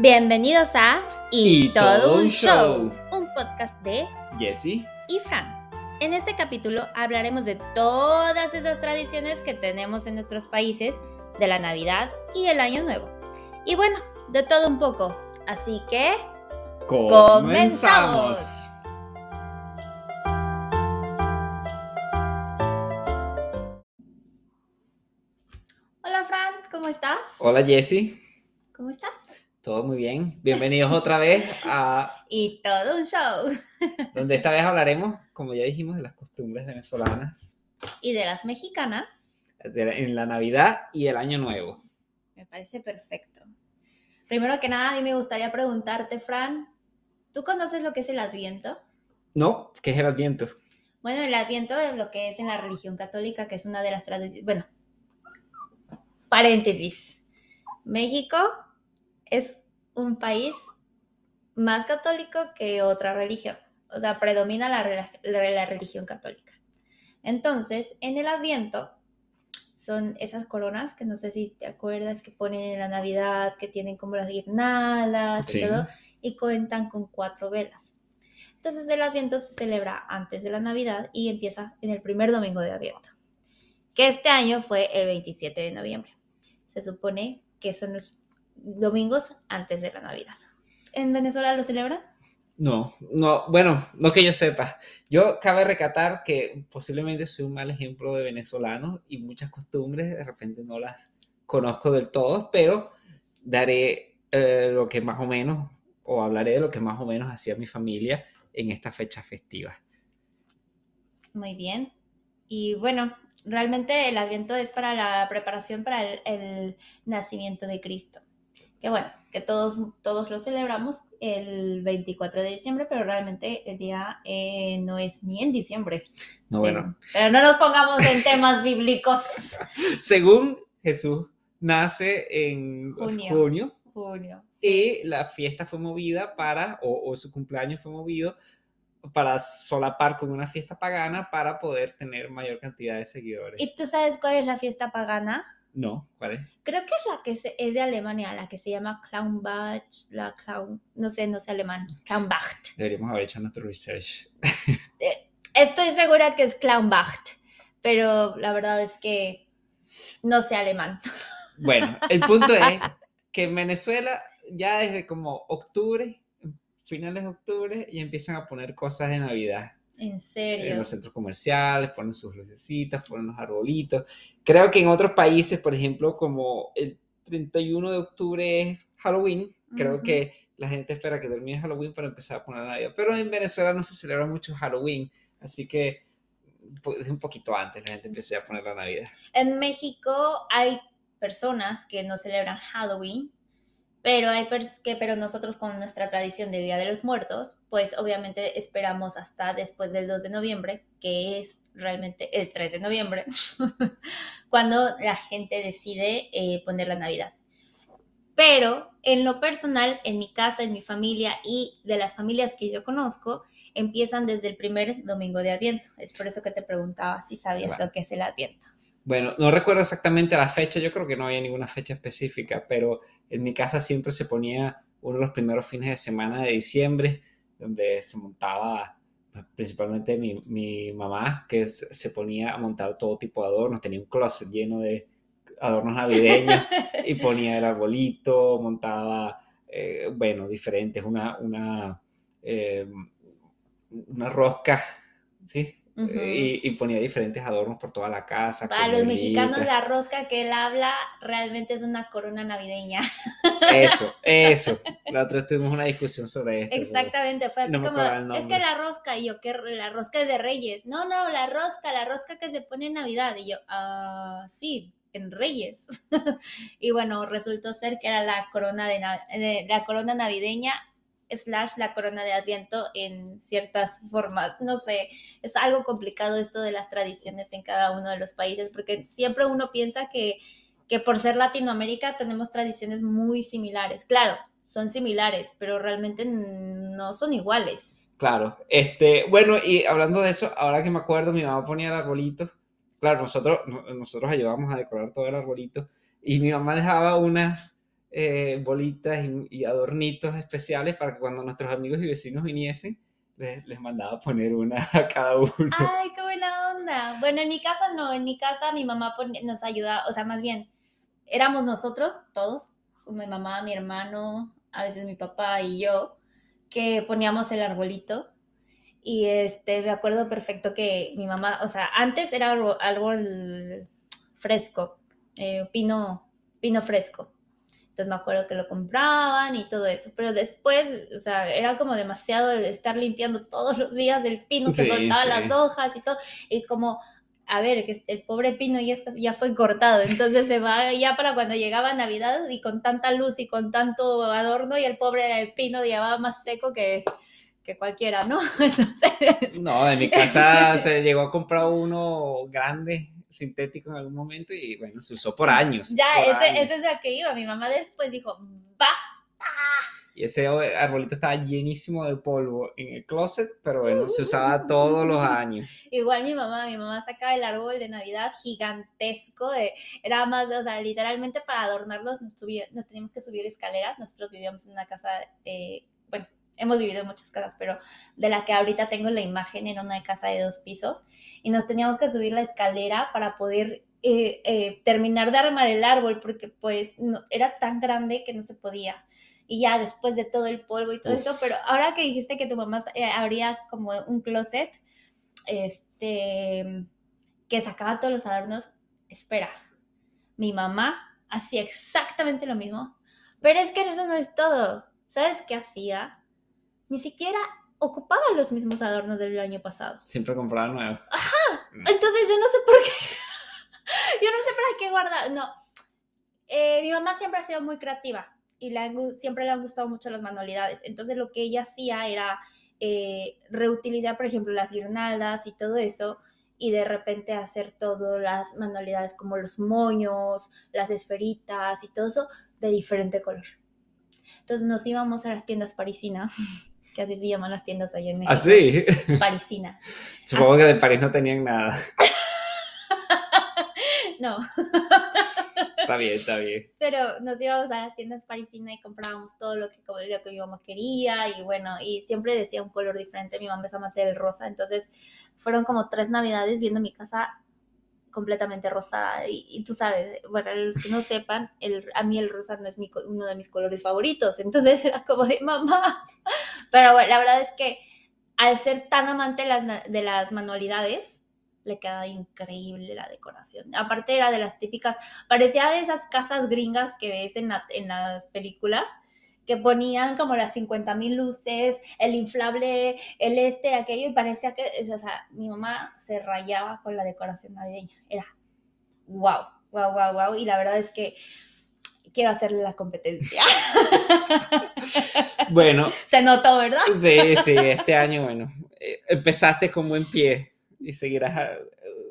Bienvenidos a Y todo un show. un podcast de Jesse. y Fran. En este capítulo hablaremos de todas esas tradiciones que tenemos en nuestros países, de la Navidad y el Año Nuevo. Y bueno, de todo un poco. Así que comenzamos. Hola Fran, ¿cómo estás? Hola Jesse. ¿Cómo estás? Todo muy bien. Bienvenidos otra vez a Y todo un show. donde esta vez hablaremos, como ya dijimos, de las costumbres venezolanas Y de las mexicanas. de la- en la Navidad y el Año Nuevo. Me parece perfecto. Primero que nada, a mí me gustaría preguntarte, Fran, ¿tú conoces lo que es el Adviento? ¿No? ¿Qué es el Adviento? Bueno, el Adviento es lo que es en la religión católica, que es una de las tradiciones. Bueno, paréntesis. México es un país más católico que otra religión. O sea, predomina la, rela- la- la religión católica. Entonces, en el Adviento son esas coronas que no sé si te acuerdas que ponen en la Navidad, que tienen como las guirnaldas Sí. y todo, y cuentan con cuatro velas. Entonces el Adviento se celebra antes de la Navidad y empieza en el primer domingo de Adviento, que este año fue el 27 de noviembre. Se supone que son los domingos antes de la Navidad. ¿En Venezuela lo celebran? No, no, bueno, no que yo sepa. Yo cabe recatar que posiblemente soy un mal ejemplo de venezolano y muchas costumbres de repente no las conozco del todo, pero daré eh, lo que más o menos, o hablaré de lo que más o menos hacía mi familia en esta fecha festiva. Muy bien. Y bueno, realmente el Adviento es para la preparación para el, el nacimiento de Cristo. Que bueno, que todos, todos lo celebramos el 24 de diciembre, pero realmente el día eh, no es ni en diciembre. No, Sí. bueno. Pero no nos pongamos en temas bíblicos. Según Jesús nace en Junio. junio, Junio. y la fiesta fue movida para, o, o su cumpleaños fue movido para solapar con una fiesta pagana para poder tener mayor cantidad de seguidores. ¿Y tú sabes cuál es la fiesta pagana? No, ¿cuál es? Creo que es la que se- es de Alemania, la que se llama Clownbach, la Clown, no sé, no sé alemán, Clownbacht. Deberíamos haber hecho nuestro research. Estoy segura que es Clownbacht, pero la verdad es que no sé alemán. Bueno, el punto es que en Venezuela ya desde como octubre, finales de octubre, ya empiezan a poner cosas de Navidad. En en serio. los centros comerciales, ponen sus lucecitas, ponen los arbolitos. Creo que en otros países, por ejemplo, como el 31 de octubre es Halloween, creo Ujú. que la gente espera que termine Halloween para empezar a poner Navidad. Pero en Venezuela no se celebra mucho Halloween, así que pues, un poquito antes la gente empieza a poner la Navidad. En México hay personas que no celebran Halloween, pero hay que pero nosotros con nuestra tradición del Día de los Muertos, pues obviamente esperamos hasta después del 2 de noviembre, que es realmente el 3 de noviembre, cuando la gente decide eh, poner la Navidad. Pero en lo personal, en mi casa, en mi familia y de las familias que yo conozco, empiezan desde el primer domingo de Adviento. Es por eso que te preguntaba si sabías Claro. lo que es el Adviento. Bueno, no recuerdo exactamente la fecha, yo creo que no había ninguna fecha específica, pero en mi casa siempre se ponía uno de los primeros fines de semana de diciembre, donde se montaba, pues, principalmente mi, mi mamá, que se se ponía a montar todo tipo de adornos, tenía un closet lleno de adornos navideños y ponía el arbolito, montaba, eh, bueno, diferentes, una, una, eh, una rosca, ¿sí? Y, y ponía diferentes adornos por toda la casa. Para los mexicanos, la rosca que él habla realmente es una corona navideña. Eso, eso. La otra tuvimos una discusión sobre esto. Exactamente, fue así no como, es que la rosca, y yo, que la rosca es de Reyes. No, no, la rosca, la rosca que se pone en Navidad. Y yo, ah, sí, en Reyes. y bueno, resultó ser que era la corona, de, de- la corona navideña slash la corona de Adviento en ciertas formas. No sé, es algo complicado esto de las tradiciones en cada uno de los países, porque siempre uno piensa que, que por ser Latinoamérica tenemos tradiciones muy similares. Claro, son similares, pero realmente no son iguales. Claro, este, bueno, y hablando de eso, ahora que me acuerdo, mi mamá ponía el arbolito. Claro, nosotros, no- nosotros ayudábamos a decorar todo el arbolito y mi mamá dejaba unas eh, bolitas y, adornitos especiales para que cuando nuestros amigos y vecinos viniesen, les, les mandaba poner una a cada uno. Ay, qué buena onda. Bueno, en mi casa no, en mi casa mi mamá nos ayuda, o sea, más bien, éramos nosotros, todos, mi mamá, mi hermano, a veces mi papá y yo, que poníamos el arbolito. Y este, me acuerdo perfecto que mi mamá, o sea, antes era árbol, árbol fresco, eh, pino, pino fresco. Entonces me acuerdo que lo compraban y todo eso, pero después, o sea, era como demasiado el estar limpiando todos los días el pino que Sí, soltaba sí. las hojas y todo, y como, a ver, que el pobre pino ya, está- ya fue cortado, entonces se va ya para cuando llegaba Navidad y con tanta luz y con tanto adorno y el pobre pino ya va más seco que, que cualquiera, ¿no? Entonces, No, en mi casa se llegó a comprar uno grande, sintético en algún momento y bueno, se usó por años. ya, por ese, años. ese es el que iba, mi mamá después dijo, vas. Y ese arbolito estaba llenísimo de polvo en el closet, pero bueno, se usaba todos los años. Igual mi mamá, mi mamá sacaba el árbol de Navidad gigantesco, de, era más, o sea, literalmente para adornarlos nos, subí- nos teníamos que subir escaleras, nosotros vivíamos en una casa, eh, hemos vivido en muchas casas, pero de la que ahorita tengo la imagen era una casa de dos pisos, y nos teníamos que subir la escalera para poder eh, eh, terminar de armar el árbol, porque pues no- era tan grande que no se podía. Y ya después de todo el polvo y todo Uf. eso, pero ahora que dijiste que tu mamá eh, abría como un closet, este, que sacaba todos los adornos, espera, mi mamá hacía exactamente lo mismo, pero es que eso no es todo. ¿Sabes qué hacía? Ni siquiera ocupaba los mismos adornos del año pasado. Siempre compraba nuevo. Entonces yo no sé por qué, yo no sé para qué guardar, no. Eh, mi mamá siempre ha sido muy creativa y le han siempre le han gustado mucho las manualidades. Entonces lo que ella hacía era eh, reutilizar, por ejemplo, las guirnaldas y todo eso y de repente hacer todas las manualidades como los moños, las esferitas y todo eso de diferente color. Entonces nos íbamos a las tiendas parisina, que así se llaman las tiendas allá en México. Así. Parisina. Supongo que de París no tenían nada. No, Está bien, está bien. pero nos íbamos a las tiendas parisinas y comprábamos todo lo que, lo que mi mamá quería y bueno, y siempre decía un color diferente, mi mamá es amante del rosa, entonces fueron como tres navidades viendo mi casa completamente rosada. Y, y tú sabes, bueno, los que no sepan, el, a mí el rosa no es mi, uno de mis colores favoritos, entonces era como de mamá, pero bueno, la verdad es que al ser tan amante de las, de las manualidades, le queda increíble la decoración. Aparte era de las típicas, parecía de esas casas gringas que ves en, en las películas, que ponían como las 50 mil luces, el inflable, el este, aquello, y parecía que, o sea, mi mamá se rayaba con la decoración navideña. Era wow, wow, wow, wow. Y la verdad es que quiero hacerle la competencia. Bueno, se notó, ¿verdad? sí, sí, este año, bueno, eh, empezaste con buen pie y seguirás a-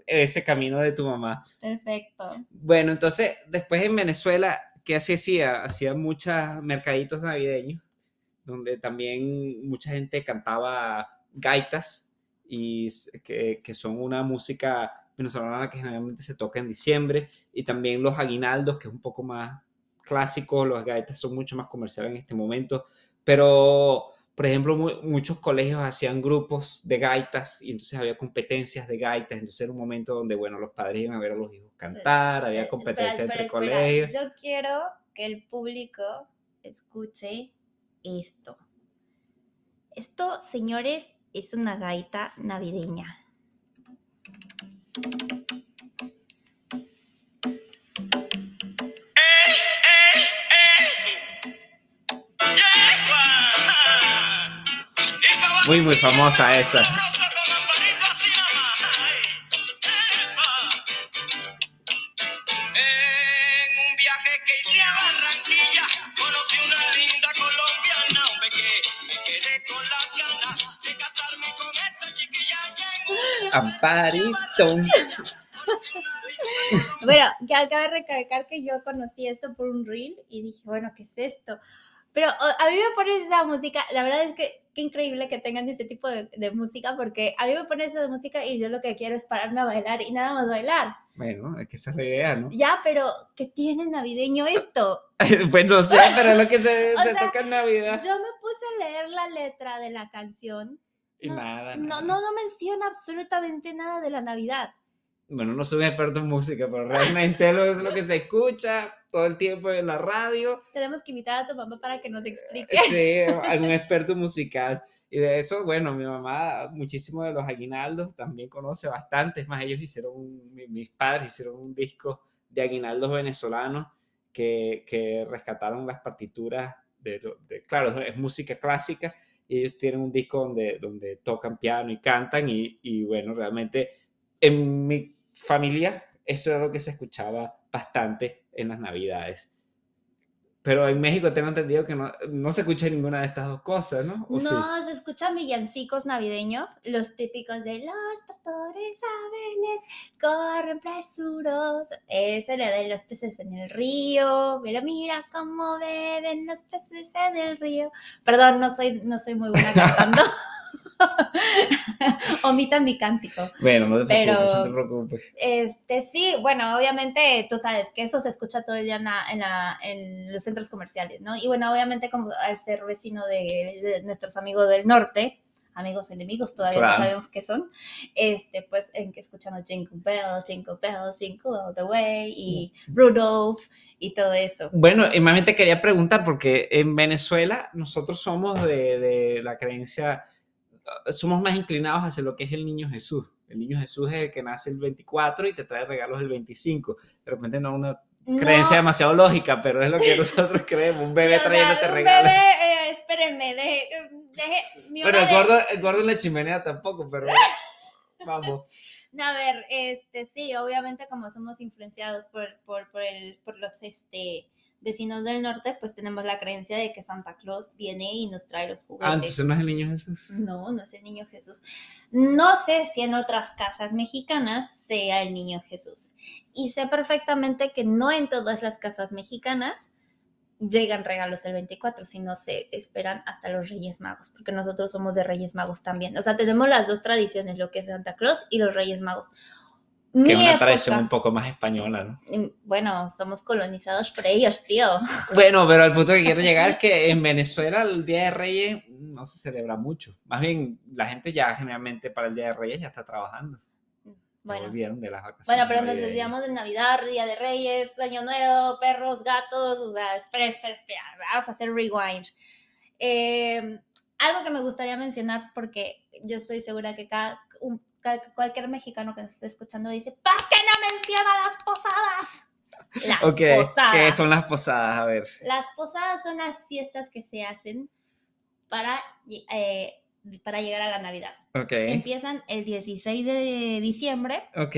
ese camino de tu mamá. Perfecto. Bueno, entonces, después en Venezuela, ¿qué así hacía? Hacía muchos mercaditos navideños, donde también mucha gente cantaba gaitas, y que, que son una música venezolana que generalmente se toca en diciembre, y también los aguinaldos, que es un poco más clásico, los gaitas son mucho más comerciales en este momento, pero, por ejemplo, mu- muchos colegios hacían grupos de gaitas y entonces había competencias de gaitas, entonces era un momento donde, bueno, los padres iban a ver a los hijos cantar, había Eh, competencia espera, entre espera. colegios. Yo quiero que el público escuche esto. Esto, señores, es una gaita navideña. Casarme con esa chiquilla. Amparito. Bueno, que acaba de recalcar que yo conocí esto por un reel y dije, bueno, ¿qué es esto? Pero a mí me pone esa música, la verdad es que qué increíble que tengan ese tipo de, de música, porque a mí me pone esa música y yo lo que quiero es pararme a bailar y nada más bailar. Bueno, es que esa es la idea, ¿no? Ya, pero ¿qué tiene navideño esto? pues no sé, pero es lo que se, se sea, toca en Navidad. Yo me puse a leer la letra de la canción. Y no, nada, No, nada. no, no menciona absolutamente nada de la Navidad. Bueno, no soy un experto en música, pero realmente lo, es lo que se escucha todo el tiempo en la radio. Tenemos que invitar a tu mamá para que nos explique. Sí, algún experto musical. Y de eso, bueno, mi mamá, muchísimo de los aguinaldos, también conoce bastante. Es más, ellos hicieron, un- mis padres hicieron un disco de aguinaldos venezolanos que, que rescataron las partituras de, de- claro, es música clásica. Y ellos tienen un disco donde, donde tocan piano y cantan. Y, y bueno, realmente en mi familia eso era lo que se escuchaba bastante en las navidades. Pero en México tengo entendido que no, no se escucha ninguna de estas dos cosas, ¿no? ¿O sí? No, se escuchan villancicos navideños, los típicos de los pastores a Belén corren presuros. Ese le de los peces en el río, pero mira cómo beben los peces en el río. Perdón, no soy, no soy muy buena cantando. Omitan mi cántico. Bueno, no te Pero- preocupes, no te preocupes. Este, sí, bueno, obviamente tú sabes que eso se escucha todo el día en, la- en, la- en los centros comerciales, ¿no? Y bueno, obviamente como al ser vecino de, de nuestros amigos del norte, amigos o enemigos, todavía Claro. no sabemos qué son, este, pues en que escuchamos Jingle Bell, Jingle Bell, Jingle All the Way y Rudolph y todo eso. Bueno, y más bien te quería preguntar, porque en Venezuela nosotros somos de, de la creencia, somos más inclinados hacia lo que es el niño Jesús. El niño Jesús es el que nace el 24 y te trae regalos el 25. De repente no una creencia demasiado lógica, pero es lo que nosotros creemos. Un bebé trayéndote un regalos. bebé, eh, espérenme, deje, deje- mi hora el gordo, el gordo en la chimenea tampoco, pero vamos. No, a ver, este, sí, obviamente como somos influenciados por, por, por, el, por los este, vecinos del norte, pues tenemos la creencia de que Santa Claus viene y nos trae los juguetes. Ah, entonces no es el niño Jesús. No, no es el niño Jesús. No sé si en otras casas mexicanas sea el niño Jesús. Y sé perfectamente que no en todas las casas mexicanas llegan regalos el 24, sino se esperan hasta los Reyes Magos, porque nosotros somos de Reyes Magos también. O sea, tenemos las dos tradiciones, lo que es Santa Claus y los Reyes Magos. Que Mi es una época- tradición un poco más española, ¿no? Bueno, somos colonizados por ellos, tío. Bueno, pero al punto que quiero llegar es que en Venezuela el Día de Reyes no se celebra mucho. Más bien, la gente ya generalmente para el Día de Reyes ya está trabajando. Bueno, de las vacaciones. Bueno, pero nos desviamos de Navidad, Día de Reyes, Año Nuevo, perros, gatos, o sea, espera, espera, espera, vamos a hacer rewind. Eh, algo que me gustaría mencionar, porque yo estoy segura que cada, un- cualquier mexicano que nos esté escuchando dice, ¿por qué no menciona las posadas? Las posadas. ¿qué son las posadas? A ver. Las posadas son las fiestas que se hacen para, eh, para llegar a la Navidad. Ok, Empiezan el 16 de diciembre ok.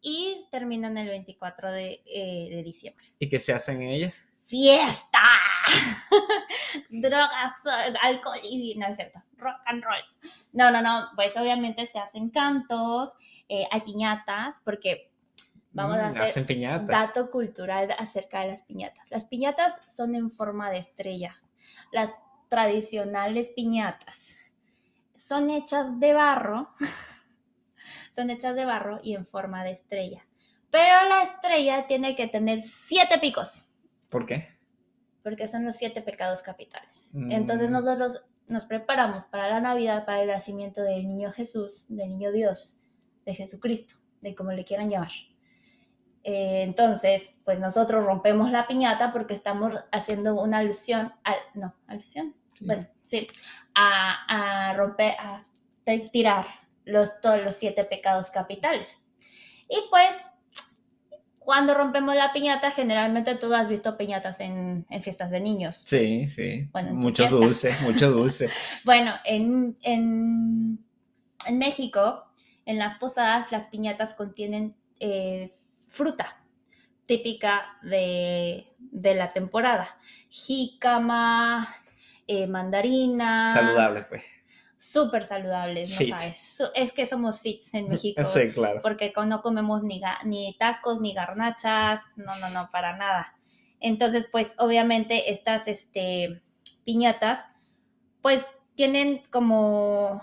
y terminan el 24 de, eh, de diciembre. ¿Y qué se hacen en ellas? ¡Fiesta! Drogas, alcohol y no es cierto, rock and roll. No, no, no, pues obviamente se hacen cantos, eh, hay piñatas, porque vamos a Mm, hacer piñata. dato cultural acerca de las piñatas. Las piñatas son en forma de estrella. Las tradicionales piñatas son hechas de barro, son hechas de barro y en forma de estrella. Pero la estrella tiene que tener siete picos, ¿Por qué? Porque son los siete pecados capitales. Mm. Entonces nosotros nos preparamos para la Navidad, para el nacimiento del niño Jesús, del niño Dios, de Jesucristo, de como le quieran llamar. Eh, entonces, pues nosotros rompemos la piñata porque estamos haciendo una alusión, al, no, alusión, Sí. bueno, sí, a, a romper, a tirar los, todos los siete pecados capitales. Y pues, cuando rompemos la piñata, generalmente tú has visto piñatas en, en fiestas de niños. Sí, sí. Bueno, fiesta. dulces, muchos dulces. Bueno, en, en, en México, en las posadas, las piñatas contienen eh, fruta típica de, de la temporada. Jícama, eh, mandarina. Saludable, pues. Súper saludables, ¿no Fit. sabes? Es que somos fits en México. Sí, claro. Porque no comemos ni, tacos, ni garnachas, no, no, no, para nada. Entonces, pues obviamente estas este, piñatas, pues tienen como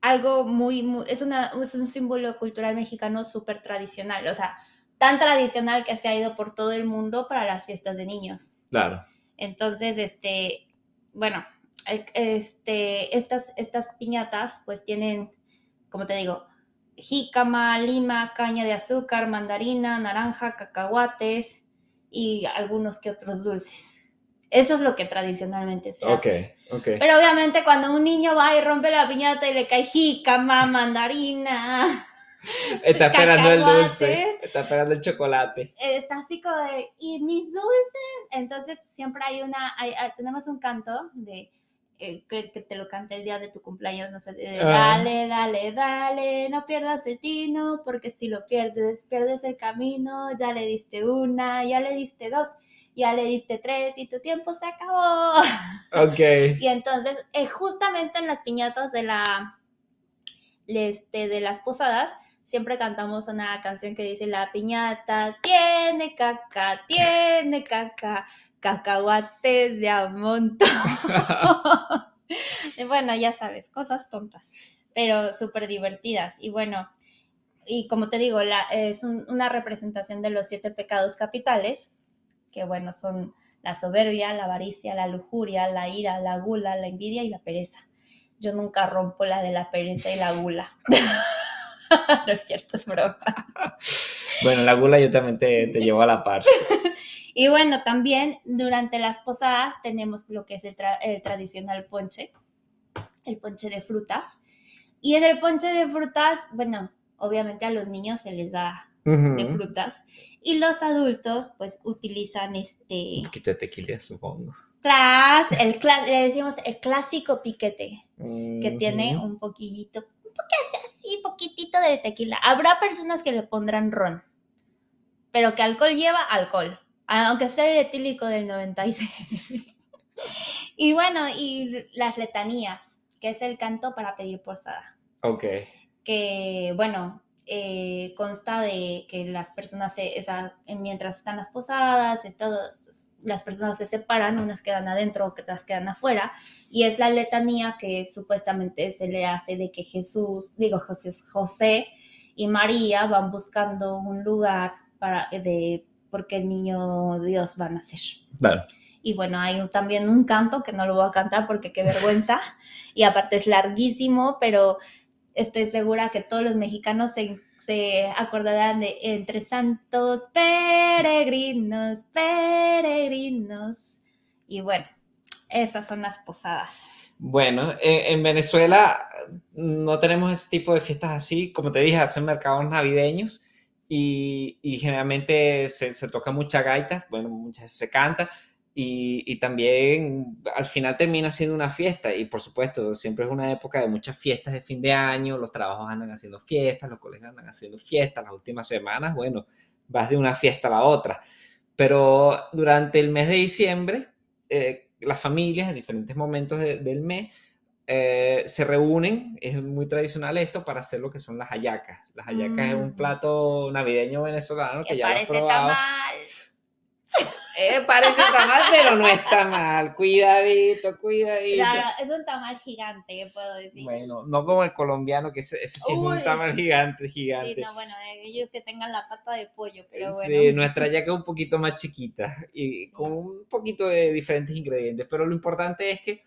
algo muy, muy es, una, es un símbolo cultural mexicano súper tradicional, o sea, tan tradicional que se ha ido por todo el mundo para las fiestas de niños. Claro. Entonces, este, bueno, este, estas, estas piñatas pues tienen, como te digo, jícama, lima, caña de azúcar, mandarina, naranja, cacahuates y algunos que otros dulces. Eso es lo que tradicionalmente se hace. Pero obviamente cuando un niño va y rompe la piñata y le cae jícama, mandarina, Está esperando el dulce. Está esperando el chocolate. está así como de, ¿y mis dulces? Entonces siempre hay una, hay- tenemos un canto de, eh, que, te lo cante el día de tu cumpleaños, no sé, Ah. dale, dale, dale, no pierdas el tino, porque si lo pierdes, pierdes el camino, ya le diste una, ya le diste dos, ya le diste tres y tu tiempo se acabó. Ok. Y entonces, eh, justamente en las piñatas de la este, de las posadas, siempre cantamos una canción que dice la piñata tiene caca, tiene caca, cacahuates de a montón. Bueno, ya sabes, cosas tontas, pero súper divertidas. Y bueno, y como te digo, la, es un- una representación de los siete pecados capitales, que bueno, son la soberbia, la avaricia, la lujuria, la ira, la gula, la envidia y la pereza. Yo nunca rompo la de la pereza y la gula. no es cierto, es broma. Bueno, la gula yo también te, te llevo a la par. Y bueno, también durante las posadas tenemos lo que es el, tra- el tradicional ponche, el ponche de frutas. Y en el ponche de frutas, bueno, obviamente a los niños se les da de frutas. Y los adultos, pues, utilizan este... Un poquito de tequila, supongo. Clas, el cla- le decimos el clásico piquete, que tiene un poquillito, un poquito así, poquitito de tequila. Habrá personas que le pondrán ron, pero que alcohol lleva alcohol, aunque sea el etílico del 96. y bueno, y las letanías, que es el canto para pedir posada Ok. que, bueno, eh, consta de que las personas, se, esa- mientras están las posadas, todo, pues, las personas se separan, unas quedan adentro, otras quedan afuera, y es la letanía que supuestamente se le hace de que Jesús, digo Jesús, José y María van buscando un lugar para, de, porque el niño Dios va a nacer. Claro. Y bueno, hay un- también un canto que no lo voy a cantar porque qué vergüenza. Y aparte es larguísimo, pero estoy segura que todos los mexicanos se, se acordarán de entre santos peregrinos, peregrinos. Y bueno, esas son las posadas. Bueno, en, en Venezuela no tenemos ese tipo de fiestas así. Como te dije, hacen mercados navideños y, y generalmente se, se toca mucha gaita, bueno, muchas veces se canta y, y también al final termina siendo una fiesta y por supuesto siempre es una época de muchas fiestas de fin de año, los trabajos andan haciendo fiestas, los colegios andan haciendo fiestas, las últimas semanas, bueno, vas de una fiesta a la otra. Pero durante el mes de diciembre, eh, las familias en diferentes momentos de- del mes eh, se reúnen, es muy tradicional esto, para hacer lo que son las hallacas. Las hallacas es un Mm. plato navideño venezolano que, Que ya lo has probado. tamal. Eh, parece tamal, pero no está mal. Cuidadito, cuidadito. Claro, es un tamal gigante, ¿qué puedo decir? Bueno, no como el colombiano, que ese, ese sí es un tamal gigante, sí, gigante. no, bueno, eh, ellos que tengan la pata de pollo, pero Sí, bueno. nuestra yaca es un poquito más chiquita y Sí. con un poquito de diferentes ingredientes, pero lo importante es que eh,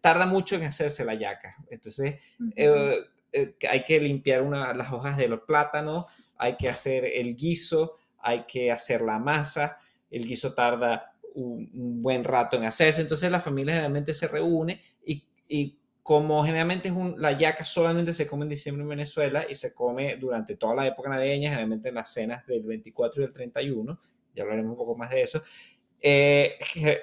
tarda mucho en hacerse la yaca. Entonces, Ujú. eh, eh, que hay que limpiar una- las hojas de los plátanos, hay que hacer el guiso, hay que hacer la masa, el guiso tarda un, un buen rato en hacerse, entonces la familia generalmente se reúne y, y como generalmente es un, la yaca solamente se come en diciembre en Venezuela y se come durante toda la época navideña, generalmente en las cenas del 24 y del 31, ya hablaremos un poco más de eso, eh,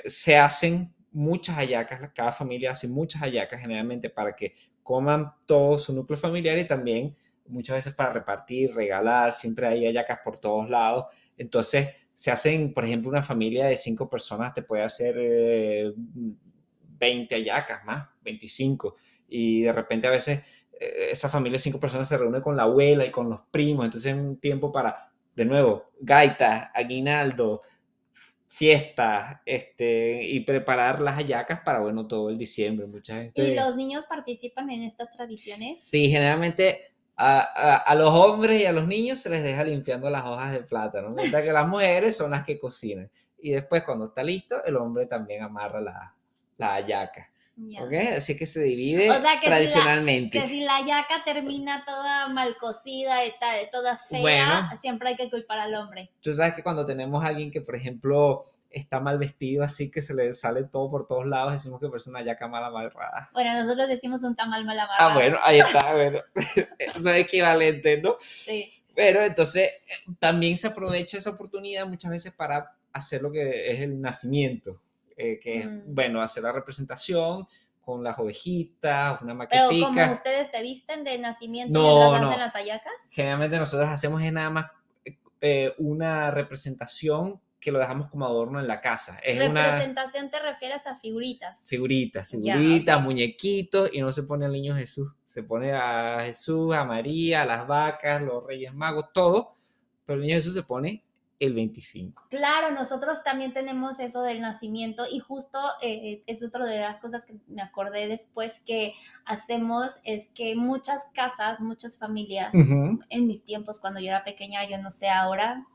se hacen muchas hallacas, cada familia hace muchas hallacas generalmente para que coman todo su núcleo familiar y también muchas veces para repartir, regalar, siempre hay hallacas por todos lados. Entonces se hacen, por ejemplo, una familia de cinco personas te puede hacer eh, 20 hallacas más, 25. Y de repente a veces eh, esa familia de cinco personas se reúne con la abuela y con los primos, entonces es un tiempo para, de nuevo, gaita, aguinaldo, fiestas este, y preparar las hallacas para, bueno, todo el diciembre. Mucha gente... ¿Y los niños participan en estas tradiciones? Sí, generalmente a, a- a los hombres y a los niños se les deja limpiando las hojas de plátano, mientras que las mujeres son las que cocinan. Y después, cuando está listo, el hombre también amarra la, la hallaca. Ya. ¿ok? Así que se divide O sea, que si la- tradicionalmente. Que si la yaca termina toda mal cocida toda fea, Bueno. siempre hay que culpar al hombre. Tú sabes que cuando tenemos a alguien que, por ejemplo, está mal vestido, así que se le sale todo por todos lados, decimos que es una hallaca mal amarrada. Bueno, nosotros decimos un tamal mal amarrado. Ah, bueno, ahí está, bueno. Eso es equivalente, ¿no? Sí. Pero entonces eh, también se aprovecha esa oportunidad muchas veces para hacer lo que es el nacimiento, eh, que es, Mm. bueno, hacer la representación con las ovejitas, una Pero como maquetica. ustedes se visten de nacimiento No, mientras no. las hallacas. Generalmente nosotros hacemos es nada más eh, una representación que lo dejamos como adorno en la casa. Es una Representación te refieres a figuritas. figuritas, Ya, figuritas, ok. muñequitos, y no se pone al niño Jesús. Se pone a Jesús, a María, a las vacas, los reyes magos, todo. Pero el niño Jesús se pone el 25. Claro, nosotros también tenemos eso del nacimiento y justo eh, es otra de las cosas que me acordé después que hacemos es que muchas casas, muchas familias, en mis tiempos cuando yo era pequeña, yo no sé ahora,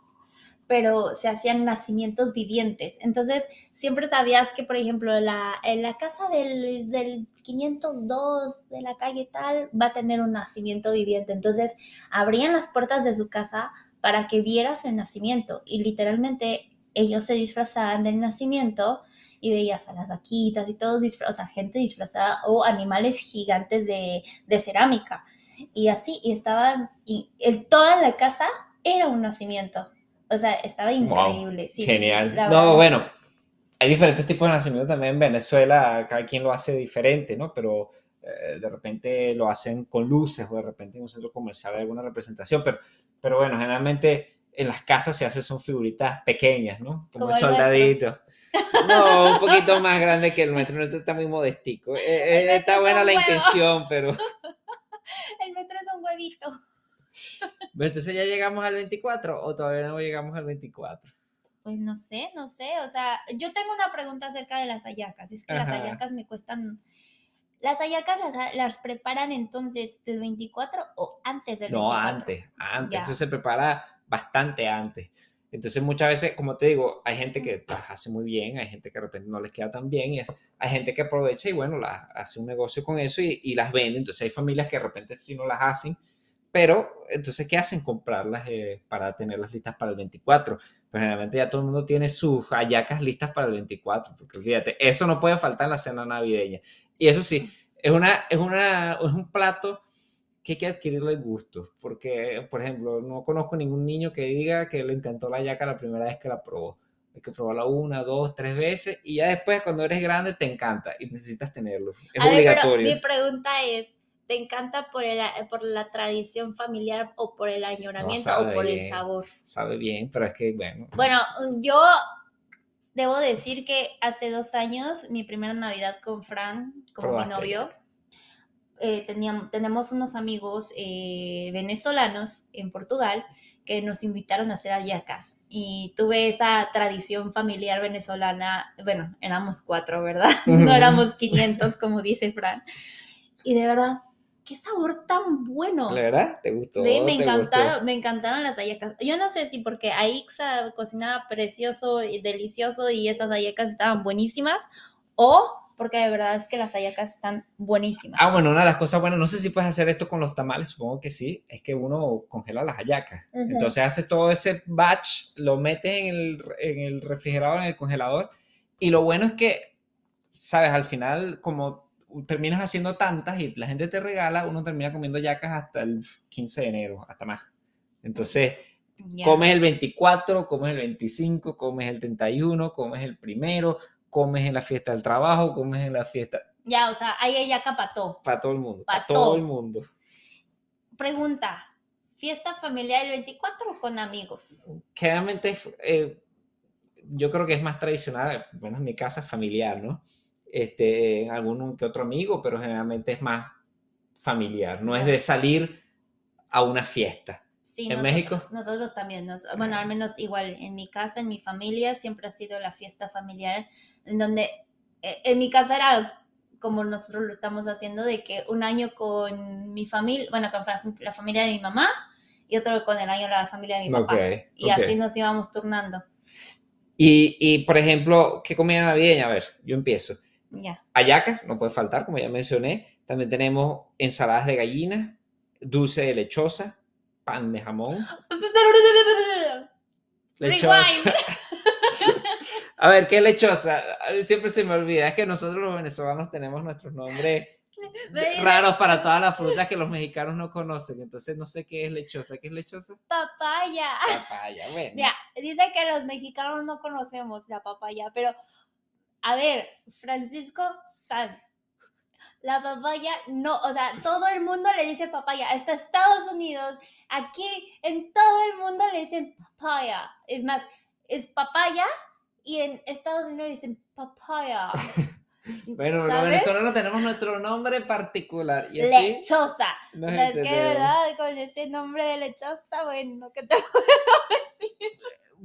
pero se hacían nacimientos vivientes. Entonces, siempre sabías que, por ejemplo, la, en la casa del, del 502 de la calle tal va a tener un nacimiento viviente. Entonces, abrían las puertas de su casa para que vieras el nacimiento y literalmente ellos se disfrazaban del nacimiento y veías a las vaquitas y todos disfrazados, o sea, gente disfrazada o animales gigantes de, de cerámica. Y así, y estaban, y el, toda la casa era un nacimiento. O sea, estaba increíble. Sí, sí, Genial. no, bueno, hay diferentes tipos de nacimiento también en Venezuela, cada quien lo hace diferente, ¿no? Pero eh, de repente lo hacen con luces o de repente en un centro comercial hay alguna representación, pero, pero bueno, generalmente en las casas se hacen son figuritas pequeñas, ¿no? Como, Como el el nuestro. soldadito. No, un poquito más grande que el nuestro, el nuestro está muy modestico. Eh, eh, nuestro está es buena la intención, pero... El metro es un huevito. Entonces ya llegamos al 24 o todavía no llegamos al 24. Pues no sé, no sé. O sea, yo tengo una pregunta acerca de las hallacas. Es que las hallacas me cuestan. ¿Las hallacas las, las preparan entonces el 24 o antes del No, 24? antes, antes. Ya. Eso se prepara bastante antes. Entonces muchas veces, como te digo, hay gente que las hace muy bien, hay gente que de repente no les queda tan bien, y es- hay gente que aprovecha y bueno, las, hace un negocio con eso y, y las vende. Entonces hay familias que de repente sí no las hacen, pero entonces ¿qué hacen? Comprarlas eh, para tenerlas listas para el 24. Pero generalmente ya todo el mundo tiene sus hallacas listas para el 24, porque olvídate, eso no puede faltar en la cena navideña. Y eso sí, es, una, es, una, es un plato que hay que adquirirle gusto, porque, por ejemplo, no conozco ningún niño que diga que le encantó la yaca la primera vez que la probó. Hay que probarla una, dos, tres veces y ya después cuando eres grande te encanta y necesitas tenerlo. Es A ver, pero obligatorio. mi pregunta es, ¿te encanta por, el, por la tradición familiar o por el añoramiento o por el sabor? Sabe bien, pero es que, bueno. Bueno, yo debo decir que hace dos años, mi primera Navidad con Fran, como mi novio, eh, teníamos, tenemos unos amigos eh, venezolanos en Portugal que nos invitaron a hacer hallacas. Y tuve esa tradición familiar venezolana, bueno, éramos cuatro, ¿verdad? No éramos 500, como dice Fran. Y de verdad, qué sabor tan bueno. ¿La verdad? ¿Te gustó? Sí, me ¿Te encantaron, gustó? me encantaron las hallacas. Yo no sé si porque Aixa cocinaba precioso y delicioso y esas hallacas estaban buenísimas o porque de verdad es que las hallacas están buenísimas. Ah, bueno, una de las cosas buenas, no sé si puedes hacer esto con los tamales, supongo que sí, es que uno congela las hallacas. Ujú. Entonces haces todo ese batch, lo metes en el, en el refrigerador, en el congelador, y lo bueno es que, sabes, al final, como terminas haciendo tantas y la gente te regala, uno termina comiendo yacas hasta el 15 de enero, hasta más. Entonces, comes el 24, comes el 25, comes el 31, comes el primero, comes en la fiesta del trabajo, comes en la fiesta, Ya, o sea, hay hallaca para todo. para todo el mundo, para Pa' todo todo. el mundo. Pregunta, ¿fiesta familiar el 24 o con amigos? generalmente eh, yo creo que es más tradicional, bueno, en mi casa familiar, ¿no? Este, en algún que otro amigo, pero generalmente es más familiar, no es de salir a una fiesta. Sí, ¿En nosotros- México? Nosotros también, nos- bueno, al menos igual en mi casa, en mi familia, siempre ha sido la fiesta familiar, en donde eh, en mi casa era como nosotros lo estamos haciendo, de que un año con mi familia, bueno, con la, familia de mi mamá y otro con el año la familia de mi papá. Y así nos íbamos turnando. Y, y, por ejemplo, ¿qué comida navideña? A ver, yo empiezo. Ya. Hallaca, no puede faltar, como ya mencioné. También tenemos ensaladas de gallina, dulce de lechosa, pan de jamón, lechosa. A ver, ¿qué lechosa? Siempre se me olvida. Es que nosotros los venezolanos tenemos nuestros nombres raros para todas las frutas que los mexicanos no conocen. Entonces no sé qué es lechosa. ¿Qué es lechosa? Papaya. Papaya, bueno. Mira, dice que los mexicanos no conocemos la papaya, pero a ver, Francisco Sanz, la papaya no, o sea, todo el mundo le dice papaya, hasta Estados Unidos, aquí en todo el mundo le dicen papaya. Es más, es papaya y en Estados Unidos le dicen papaya. Bueno, los ¿Sabes? venezolanos tenemos nuestro nombre particular. Y así Lechosa. O nos sea, es que de entendemos. verdad, con ese nombre de lechosa, bueno, ¿qué te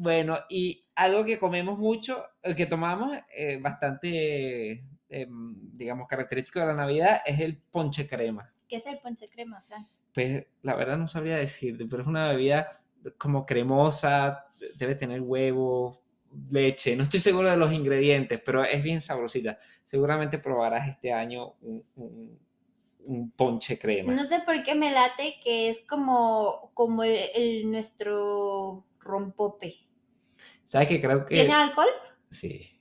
Bueno, y algo que comemos mucho, el que tomamos eh, bastante, em, digamos, característico de la Navidad es el ponche crema. ¿Qué es el ponche crema, Fran? Pues la verdad no sabría decirte, pero es una bebida como cremosa, debe tener huevo, leche, no estoy seguro de los ingredientes, pero es bien sabrosita. Seguramente probarás este año un, un- un ponche crema. No sé por qué me late que es como, como el, el- nuestro rompope. ¿Sabes que Creo que... ¿Tiene alcohol? Sí.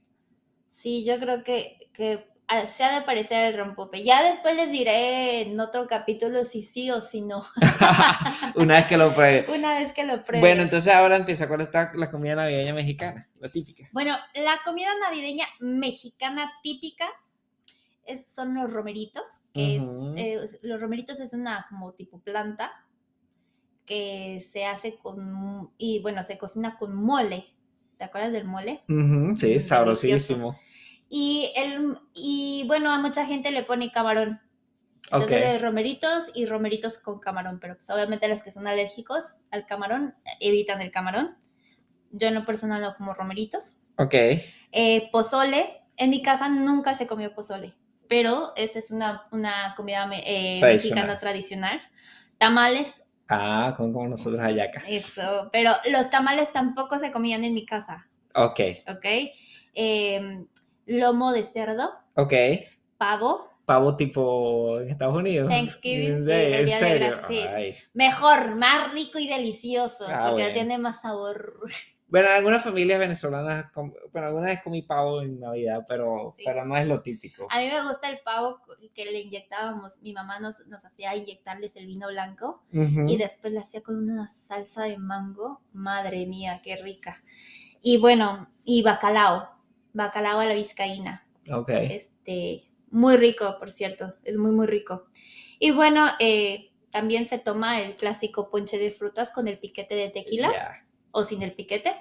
Sí, yo creo que, que ah, se ha de parecer al rompope. Ya después les diré en otro capítulo si sí o si no, Una vez que lo pruebe. una vez que lo pruebe. Bueno, entonces ahora empieza con esta, la comida navideña mexicana, la típica. Bueno, la comida navideña mexicana típica es- son los romeritos, que Ujú. es, eh, los romeritos es una como tipo planta que se hace con, y bueno, se cocina con mole. ¿Te acuerdas del mole? Sí, sabrosísimo. Y, el, y bueno, a mucha gente le pone camarón. Entonces, Ok. hay romeritos y romeritos con camarón, pero pues obviamente los que son alérgicos al camarón evitan el camarón. Yo en lo personal no como romeritos. Ok. Eh, pozole, en mi casa nunca se comió pozole, pero esa es una, una comida eh, Tradicional. mexicana tradicional. Tamales, Ah, con como nosotros hallacas. eso, pero los tamales tampoco se comían en mi casa, Ok, ¿ok? Eh, lomo de cerdo, ok. pavo, Pavo tipo en Estados Unidos. Thanksgiving, ¿En sí, el ¿En Día de? Gracias, sí. Mejor, más rico y delicioso, Ah, porque bueno. tiene más sabor. Bueno, en algunas familias venezolanas, bueno, alguna vez comí pavo en Navidad, pero, Sí. pero no es lo típico. A mí me gusta el pavo que le inyectábamos, mi mamá nos, nos hacía inyectarles el vino blanco. Ujú. y después la hacía con una salsa de mango. Madre mía, qué rica. Y bueno, y bacalao, bacalao a la vizcaína. Ok. Este, muy rico, por cierto, es muy, muy rico. Y bueno, eh, también se toma el clásico ponche de frutas con el piquete de tequila Ya. O sin el piquete.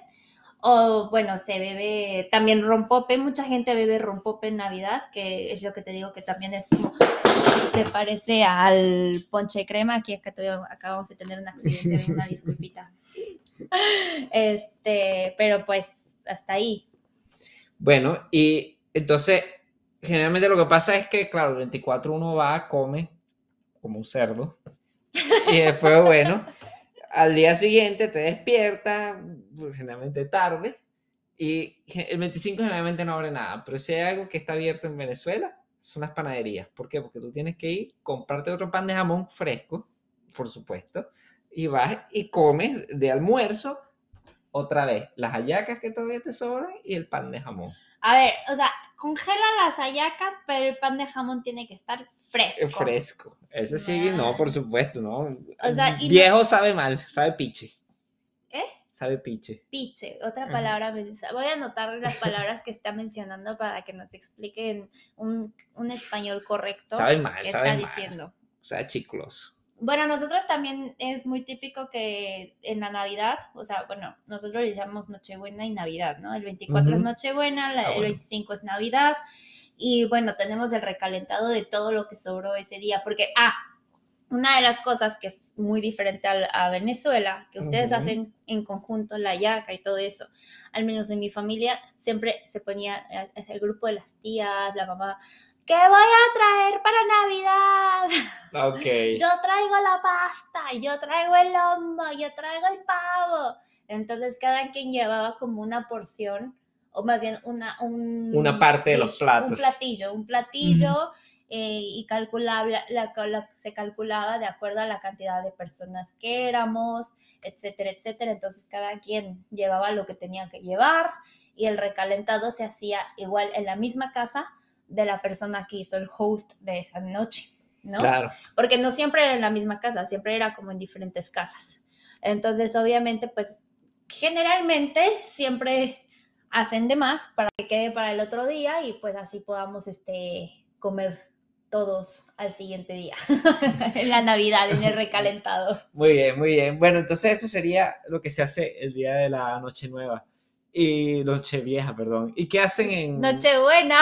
O bueno, se bebe también rompope. Mucha gente bebe rompope en Navidad, que es lo que te digo que también es como se parece al ponche crema. Aquí acá todavía acabamos de tener un accidente, una disculpita. Este, pero pues hasta ahí. Bueno, y entonces, generalmente lo que pasa es que, claro, el 24 uno va, come como un cerdo. Y después, bueno, al día siguiente te despiertas, generalmente tarde, y el 25 generalmente no abre nada. Pero si hay algo que está abierto en Venezuela, son las panaderías. ¿Por qué? Porque tú tienes que ir, comprarte otro pan de jamón fresco, por supuesto, y vas y comes de almuerzo otra vez las hallacas que todavía te sobran y el pan de jamón. A ver, o sea, congelan las hallacas, pero el pan de jamón tiene que estar fresco. Eh, Fresco. Ese sí, no, por supuesto, ¿no? O sea, no- Viejo sabe mal, sabe piche. ¿Eh? Sabe piche. Piche, otra palabra. Voy a anotar las palabras que está mencionando para que nos expliquen un, un español correcto Sabe mal, que sabe está mal. diciendo. O sea, chicloso. Bueno, nosotros también es muy típico que en la Navidad, o sea, bueno, nosotros le llamamos Nochebuena y Navidad, ¿no? El 24 es. Nochebuena, la- Ah, el bueno. 25 es Navidad y bueno, tenemos el recalentado de todo lo que sobró ese día, porque, ah, una de las cosas que es muy diferente a, Venezuela, que ustedes hacen en conjunto la yaca y todo eso, al menos en mi familia siempre se ponía eh, el grupo de las tías, la mamá, ¿qué voy a traer para Navidad? Ok. Yo traigo la pasta, yo traigo el lomo, yo traigo el pavo. Entonces cada quien llevaba como una porción, o más bien una, un Una parte de los platos. Un platillo, un platillo, eh, y calculaba, la- la- se calculaba de acuerdo a la cantidad de personas que éramos, etcétera, etcétera. Entonces cada quien llevaba lo que tenía que llevar y el recalentado se hacía igual en la misma casa de la persona que hizo el host de esa noche, ¿no? Claro. porque no siempre era en la misma casa, siempre era como en diferentes casas. Entonces, obviamente, pues generalmente siempre hacen de más para que quede para el otro día y pues así podamos este, comer todos al siguiente día, en la Navidad, en el recalentado. Muy bien, muy bien. Bueno, entonces eso sería lo que se hace el día de la Noche Nueva. Y Noche Vieja, perdón. ¿Y qué hacen en. Nochebuena,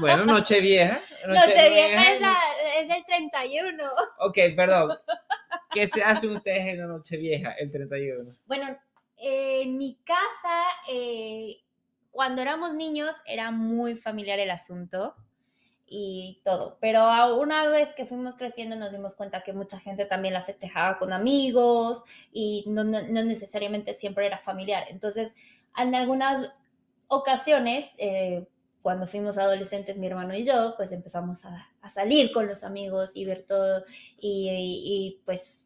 Bueno, Noche Vieja. Nochevieja es, la- Noche- es el 31. Ok, perdón. ¿Qué se hacen ustedes en la Noche Vieja, el 31? Bueno, eh, en mi casa, eh, cuando éramos niños, era muy familiar el asunto y todo. Pero una vez que fuimos creciendo nos dimos cuenta que mucha gente también la festejaba con amigos y no, no- no necesariamente siempre era familiar. Entonces, en algunas ocasiones, eh, cuando fuimos adolescentes, mi hermano y yo, pues empezamos a, a salir con los amigos y ver todo y, y- y, pues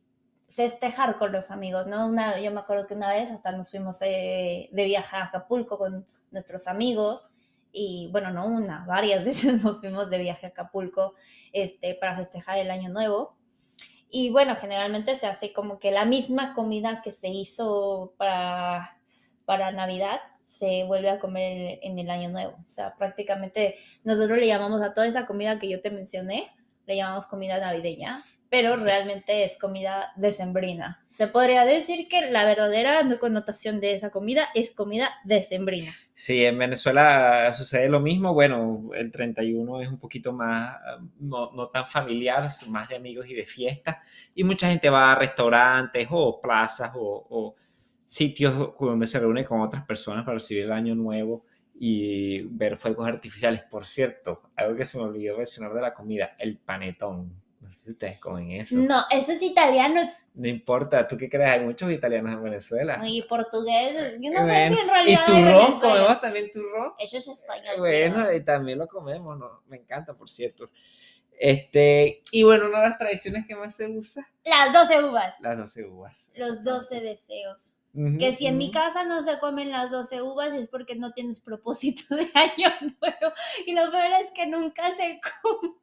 festejar con los amigos, ¿no? Una, yo me acuerdo que una vez hasta nos fuimos eh, de viaje a Acapulco con nuestros amigos y bueno, no una, varias veces nos fuimos de viaje a Acapulco este, para festejar el año nuevo. Y bueno, generalmente se hace como que la misma comida que se hizo para, para Navidad se vuelve a comer en, el año nuevo. O sea, prácticamente nosotros le llamamos a toda esa comida que yo te mencioné, le llamamos comida navideña, pero Sí. realmente es comida decembrina. Se podría decir que la verdadera connotación de esa comida es comida decembrina. Sí, en Venezuela sucede lo mismo. Bueno, el 31 es un poquito más, no, no tan familiar, más de amigos y de fiesta. Y mucha gente va a restaurantes o plazas o, o sitios donde se reúne con otras personas para recibir el año nuevo y ver fuegos artificiales. Por cierto, algo que se me olvidó mencionar de la comida, el panetón. No sé si ustedes comen eso. No, eso es italiano No importa, ¿tú qué crees? Hay muchos italianos en Venezuela. y portugués. Yo no sé Bueno, si en Y realidad. de turrón, comemos también turrón. Eso es español. Bueno, y también lo comemos, ¿no? Me encanta, por cierto. Este, y bueno, una de las tradiciones que más se usa, Las 12 uvas. las 12 uvas. Los 12 deseos. Que si en mi casa no se comen las 12 uvas es porque no tienes propósito de año nuevo. Y lo peor es que nunca se cumple.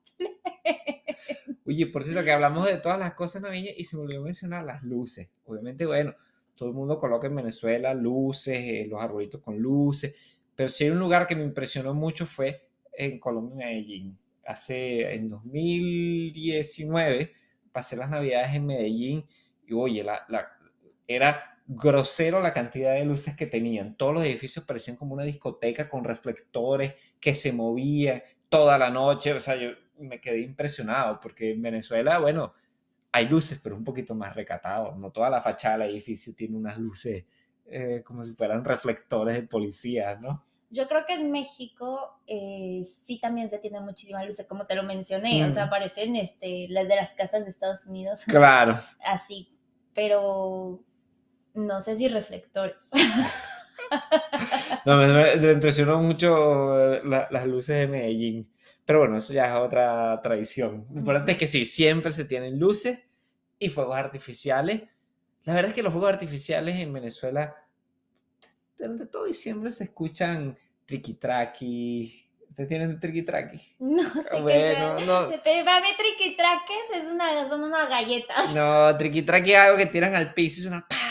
Oye, por cierto, que hablamos de todas las cosas navideñas y se me olvidó mencionar las luces. Obviamente, bueno, todo el mundo coloca en Venezuela luces, eh, los arbolitos con luces, pero sí hay un lugar que me impresionó mucho fue en Colombia, Medellín. Hace, en 2019, pasé las navidades en Medellín y oye, la, la- era grosero la cantidad de luces que tenían. Todos los edificios parecían como una discoteca con reflectores que se movían toda la noche. O sea, yo me quedé impresionado porque en Venezuela, bueno, hay luces, pero un poquito más recatado. No toda la fachada del edificio tiene unas luces eh, como si fueran reflectores de policías, ¿no? Yo creo que en México eh, sí también se tiene muchísimas luces, como te lo mencioné. O sea, Mm. parecen este, las de las casas de Estados Unidos. Claro. Así, pero no sé si reflectores. No, me, me- impresionó mucho eh, la- las luces de Medellín. Pero bueno, eso ya es otra tradición. Lo importante es que sí, siempre se tienen luces y fuegos artificiales. La verdad es que los fuegos artificiales en Venezuela, durante todo diciembre se escuchan triqui-traqui. ¿Ustedes tienen triqui-traqui? No sé qué Bueno, sea. no. Pero para mí triquitraques es una, son unas galletas. No, triqui-traqui es algo que tiran al piso y es una pa, pa, pa. Ay,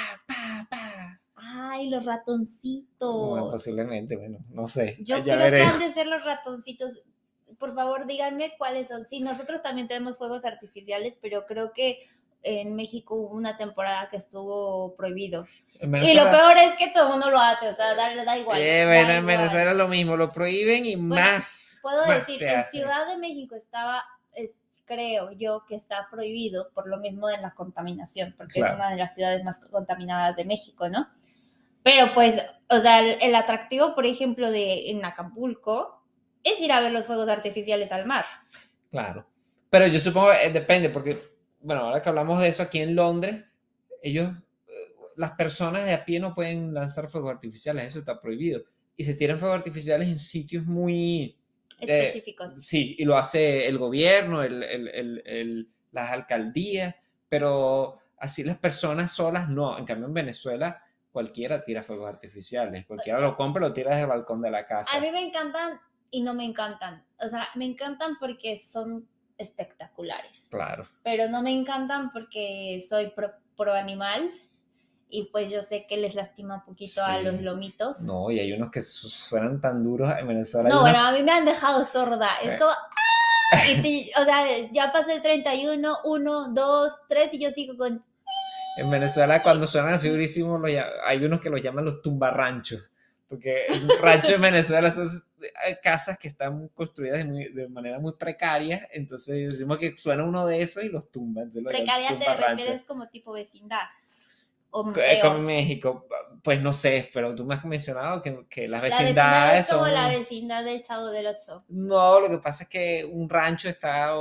los ratoncitos. Bueno, posiblemente, bueno, no sé. Yo ya creo que veremos. han de ser los ratoncitos. Por favor, díganme cuáles son. Sí, nosotros también tenemos fuegos artificiales, pero creo que en México hubo una temporada que estuvo prohibido. Y lo peor es que todo el mundo lo hace, o sea, da, da igual. Eh, da bueno, en igual. Venezuela es lo mismo, lo prohíben y más. Puedo más decir, en hace. Ciudad de México estaba, es- creo yo que está prohibido por lo mismo de la contaminación, porque es Claro. una de las ciudades más contaminadas de México, ¿no? Pero pues, o sea, el, el atractivo, por ejemplo, de en Acapulco es ir a ver los fuegos artificiales al mar. Claro. Pero yo supongo, eh, depende, porque, bueno, ahora que hablamos de eso aquí en Londres, ellos, eh, las personas de a pie no pueden lanzar fuegos artificiales, eso está prohibido. Y se tiran fuegos artificiales en sitios muy... Eh, Específicos. Sí, y lo hace el gobierno, el- el- el- el- las alcaldías, pero así las personas solas no. En cambio, en Venezuela cualquiera tira fuegos artificiales, cualquiera lo compra y lo tira desde el balcón de la casa. A mí me encantan y no me encantan. O sea, me encantan porque son espectaculares. Claro. pero no me encantan porque soy pro, pro animal y pues yo sé que les lastima un poquito a los lomitos. No, No, y hay unos que su- suenan tan duros en Venezuela. unos- bueno, a mí me han dejado sorda. Es Eh. como... ¡ah! Y te- o sea, ya pasó el 31, 1, 2, 3 y yo sigo con... En Venezuela, cuando suenan así los lla- hay unos que los llaman los tumbarranchos. Porque el rancho en Venezuela son eh, casas que están construidas de, muy- de manera muy precaria. Entonces decimos que suena uno de esos y los tumban. entonces lo llaman Precaria te refieres como tipo vecindad. O Eh. Como en México, pues no sé, pero tú me has mencionado que, que las La vecindad vecindades es como son... la vecindad del Chavo del Ocho. No, lo que pasa es que un rancho está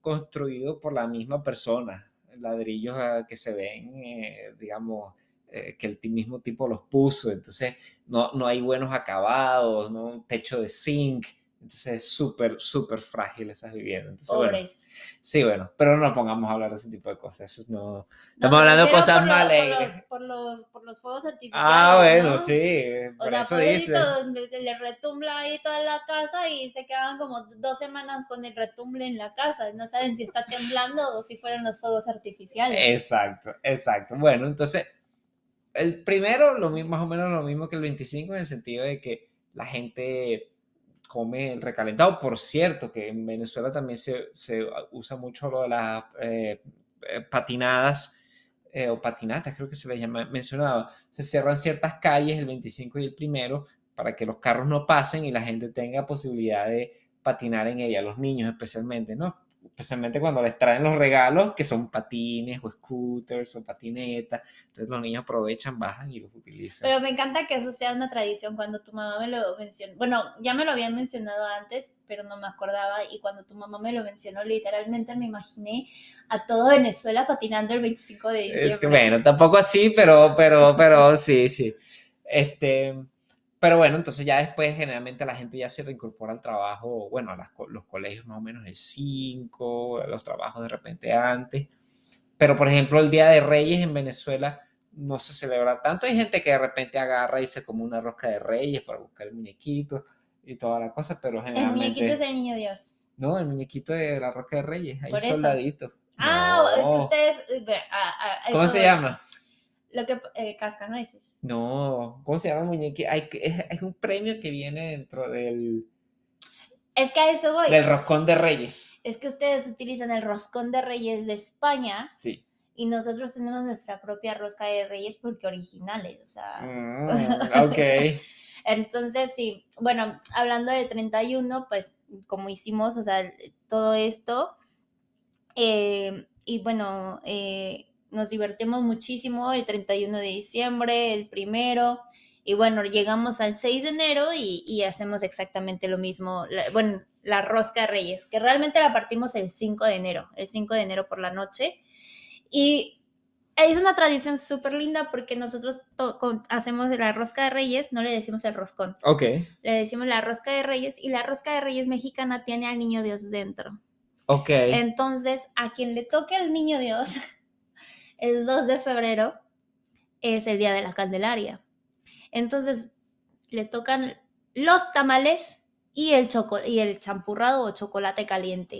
construido por la misma persona. Ladrillos que se ven, eh, digamos, eh, que el mismo tipo los puso. Entonces, no, no hay buenos acabados, no un techo de zinc. Entonces, es súper, súper frágil esas viviendas. Entonces, bueno, Pobres. sí, bueno, pero no pongamos a hablar de ese tipo de cosas. Eso no. No, Estamos hablando de cosas por más lo- por los- Por los, por los fuegos artificiales. Ah, bueno, ¿no? sí, O por sea, eso por dice. le retumbla ahí toda la casa y se quedan como dos semanas con el retumble en la casa. No saben si está temblando o si fueron los fuegos artificiales. Exacto, exacto. Bueno, entonces, el primero, lo mismo, más o menos lo mismo que el 25, en el sentido de que la gente come el recalentado. Por cierto, que en Venezuela también se, se usa mucho lo de las eh, eh, patinadas eh, o patinatas, creo que se le llama, mencionaba. Se cierran ciertas calles el 25 y el primero para que los carros no pasen y la gente tenga posibilidad de patinar en ella, los niños especialmente, ¿no? Especialmente cuando les traen los regalos, que son patines o scooters o patinetas. Entonces los niños aprovechan, bajan y los utilizan. Pero me encanta que eso sea una tradición cuando tu mamá me lo mencionó. Bueno, ya me lo habían mencionado antes, pero no me acordaba. Y cuando tu mamá me lo mencionó, literalmente me imaginé a todo Venezuela patinando el 25 de Es diciembre. que, bueno, tampoco así, pero, pero, pero sí, sí. Este, pero bueno, entonces ya después generalmente la gente ya se reincorpora al trabajo, bueno, a las los colegios más o menos el 5, los trabajos de repente antes. Pero por ejemplo, el Día de Reyes en Venezuela no se celebra tanto. Hay gente que de repente agarra y se come una rosca de Reyes para buscar el muñequito y toda la cosa, pero el generalmente... muñequito es el niño Dios. No, el muñequito de la rosca de Reyes, eso. soldadito. Ah, es que ustedes. eh, ve, a- a- a ¿Cómo se llama? Lo que. Eh, cascanueces. No, ¿cómo se llama muñequito? Hay que- es, es un premio que viene dentro del, Es que a eso voy. del roscón de Reyes. Es que ustedes utilizan el roscón de Reyes de España Sí. y nosotros tenemos nuestra propia rosca de Reyes porque originales. O sea. Mm, ok. Entonces, sí, bueno, hablando del 31, pues como hicimos, o sea, todo esto, eh, y bueno, eh, nos divertimos muchísimo el 31 de diciembre, el primero, y bueno, llegamos al 6 de enero y, y hacemos exactamente lo mismo, la- bueno, la rosca de Reyes, que realmente la partimos el 5 de enero, el 5 de enero por la noche, y es una tradición súper linda porque nosotros hacemos la rosca de reyes, no le decimos el roscón, Ok. le decimos la rosca de reyes y la rosca de reyes mexicana tiene al niño Dios dentro. Ok. Entonces, a quien le toque al niño Dios, el 2 de febrero es el día de la Candelaria. Entonces, le tocan los tamales y el, choco y el champurrado o chocolate caliente.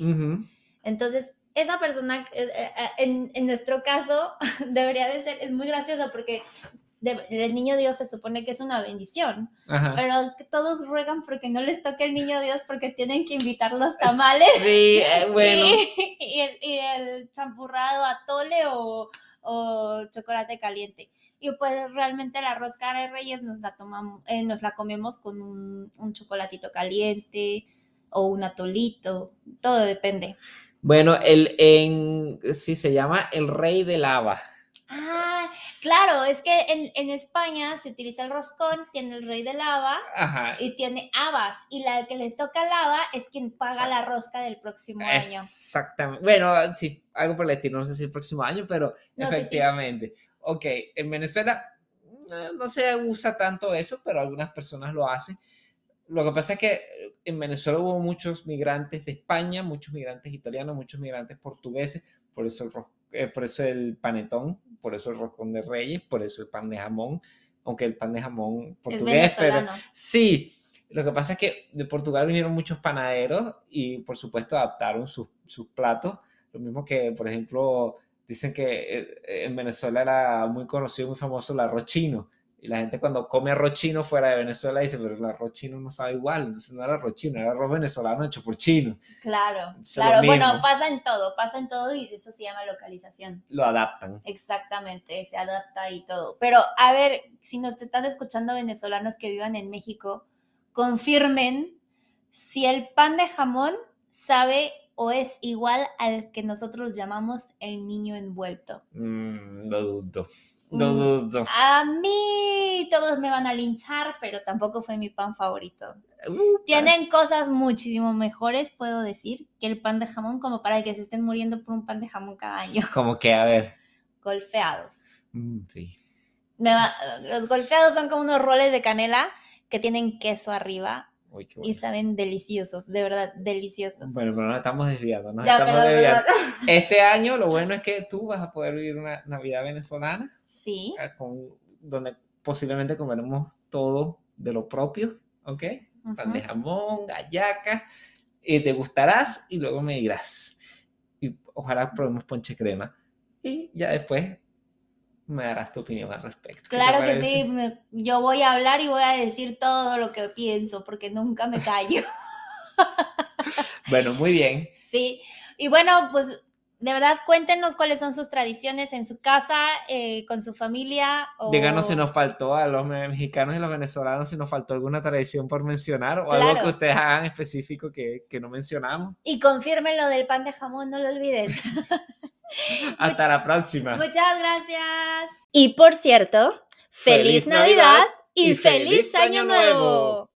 Entonces, esa persona, eh, eh, eh, en, en nuestro caso, debería de ser, es muy gracioso porque de- el niño Dios se supone que es una bendición, Ajá. pero todos ruegan porque no les toque el niño Dios porque tienen que invitar los tamales Sí, eh, bueno. y, y el, y el champurrado atole o, o chocolate caliente. Y pues realmente la rosca de reyes nos la tomamos, eh, nos la comemos con un, un chocolatito caliente o un atolito, todo depende. Bueno, el en sí se llama el rey de lava. Ah, claro, es que en, en España se utiliza el roscón, tiene el rey de lava Ajá. y tiene habas, y la que le toca lava es quien paga la rosca del próximo año. Exactamente. Bueno, sí, algo por el estilo, no sé si el próximo año, pero No, sí, sí. efectivamente. Ok, en Venezuela eh, no se usa tanto eso, pero algunas personas lo hacen. Lo que pasa es que en Venezuela hubo muchos migrantes de España, muchos migrantes italianos, muchos migrantes portugueses, por eso el, ros- eh, por eso el panetón, por eso el roscón de reyes, por eso el pan de jamón, aunque el pan de jamón portugués, pero. Sí, lo que pasa es que de Portugal vinieron muchos panaderos y por supuesto adaptaron sus, sus platos. Lo mismo que, por ejemplo, dicen que eh, en Venezuela era muy conocido, muy famoso el arroz chino. Y la gente cuando come arroz chino fuera de Venezuela dice, pero el arroz chino no sabe igual. Entonces no era arroz chino, era arroz venezolano hecho por chino. Claro, Es lo claro. Bueno, pasa en todo, pasa en todo y eso se llama localización. Lo adaptan. Exactamente, se adapta y todo. Pero a ver, si nos están escuchando venezolanos que vivan en México, confirmen si el pan de jamón sabe o es igual al que nosotros llamamos el niño envuelto. Mm, no dudo. No Mm. dudo. A mí todos me van a linchar, pero tampoco fue mi pan favorito. Uh, Tienen cosas muchísimo mejores, puedo decir, que el pan de jamón, como para que se estén muriendo por un pan de jamón cada año. Como que, a ver. Golfeados. Mm, sí. Me va- los golfeados son como unos roles de canela que tienen queso arriba Uy, y saben deliciosos, de verdad, deliciosos. Bueno, pero nos estamos desviando. Nos Ya, estamos perdón, desviando. perdón. Este año lo bueno es que tú vas a poder vivir una Navidad venezolana Sí, eh, con, donde posiblemente comeremos todo de lo propio, ¿ok? Pan de jamón, gallacas, y te gustarás y luego me dirás. Y ojalá probemos ponche crema. Y ya después me darás tu opinión al respecto. ¿Qué te Claro que parece? sí, me- yo voy a hablar y voy a decir todo lo que pienso porque nunca me callo. Bueno, muy bien. Sí, y bueno, pues de verdad cuéntenos cuáles son sus tradiciones en su casa, eh, con su familia. O... Díganos si nos faltó a los me- mexicanos y los venezolanos, si nos faltó alguna tradición por mencionar o algo que ustedes hagan específico que, que no mencionamos. Y confirmen lo del pan de jamón, no lo olviden. Hasta la próxima. Muchas gracias. Y por cierto, Feliz feliz Navidad Navidad y feliz feliz Año. Nuevo.